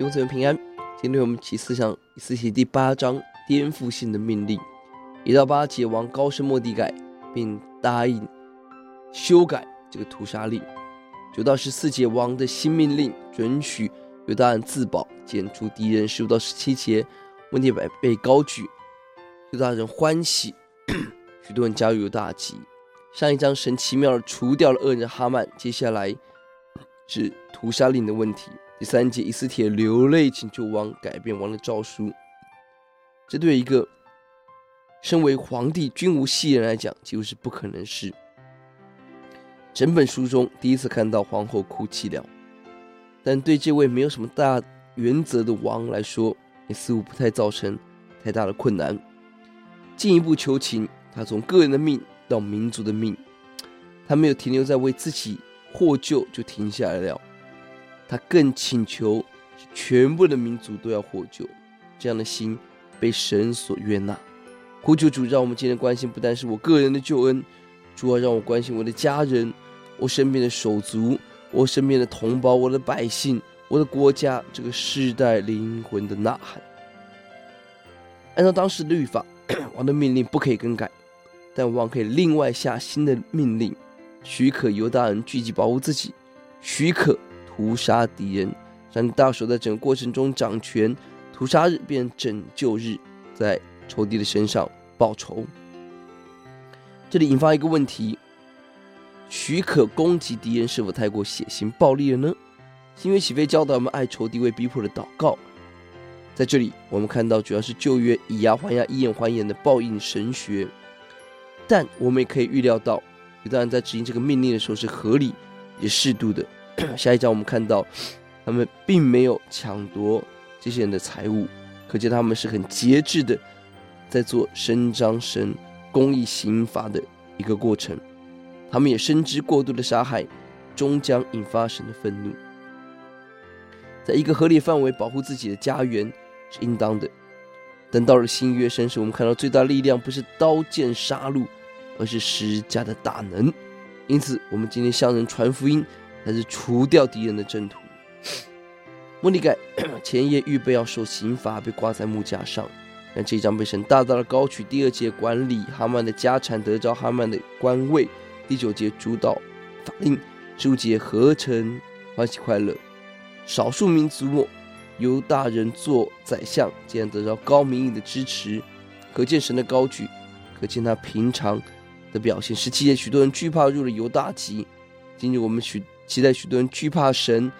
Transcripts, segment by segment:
永存平安。今天我们起思想以斯帖第八章颠覆性的命令，一到八节，王高声莫地改，并答应修改这个屠杀令。九到十四节，王的新命令准许犹大人自保，剪除敌人。十五到十七节，末底改被高举，犹大人欢喜，许多人加入犹大籍。上一章神奇妙地除掉了恶人哈曼，接下来是屠杀令的问题。第三节，以斯帖流泪请求王改变王的诏书。这对一个身为皇帝、君无戏言来讲，几乎是不可能事。整本书中第一次看到皇后哭泣了，但对这位没有什么大原则的王来说，也似乎不太造成太大的困难。进一步求情，他从个人的命到民族的命，他没有停留在为自己获救就停下来了。他更请求全部的民族都要获救，这样的心被神所悦纳。呼求主，让我们今天关心不单是我个人的救恩，主要让我关心我的家人、我身边的手足、我身边的同胞、我的百姓、我的国家，这个世代灵魂的呐喊。按照当时的律法，王的命令不可以更改，但王可以另外下新的命令，许可犹大人聚集保护自己，许可。屠杀敌人，让大手在整个过程中掌权。屠杀日变拯救日，在仇敌的身上报仇。这里引发一个问题：许可攻击敌人是否太过血腥暴力了呢？新约起飞教导我们爱仇敌为逼迫的祷告。在这里，我们看到主要是旧约以牙还牙、以眼还眼的报应神学，但我们也可以预料到，犹大人在执行这个命令的时候是合理也适度的。下一章我们看到，他们并没有抢夺这些人的财物，可见他们是很节制的，在做伸张神公义刑罚的一个过程。他们也深知过度的杀害终将引发神的愤怒，在一个合理范围保护自己的家园是应当的。等到了新约神时，我们看到最大力量不是刀剑杀戮，而是施加的大能。因此，我们今天向人传福音。还是除掉敌人的征途。末底改前夜预备要受刑罚，被挂在木架上。但这一章被神大大的高举。第二节管理哈曼的家产，得着哈曼的官位。第九节主导法令。十五节合成欢喜快乐。少数民族末犹大人做宰相，竟然得到高民意的支持，可见神的高举，可见他平常的表现。十七节许多人惧怕入了犹大籍。今日我们许。期待许多人惧怕神，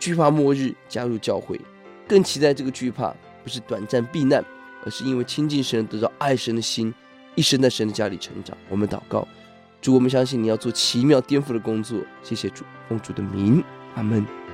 惧怕末日，加入教会，更期待这个惧怕不是短暂避难，而是因为亲近神，得到爱神的心，一生在神的家里成长。我们祷告，主，我们相信你要做奇妙颠覆的工作。谢谢主，奉主的名，阿门。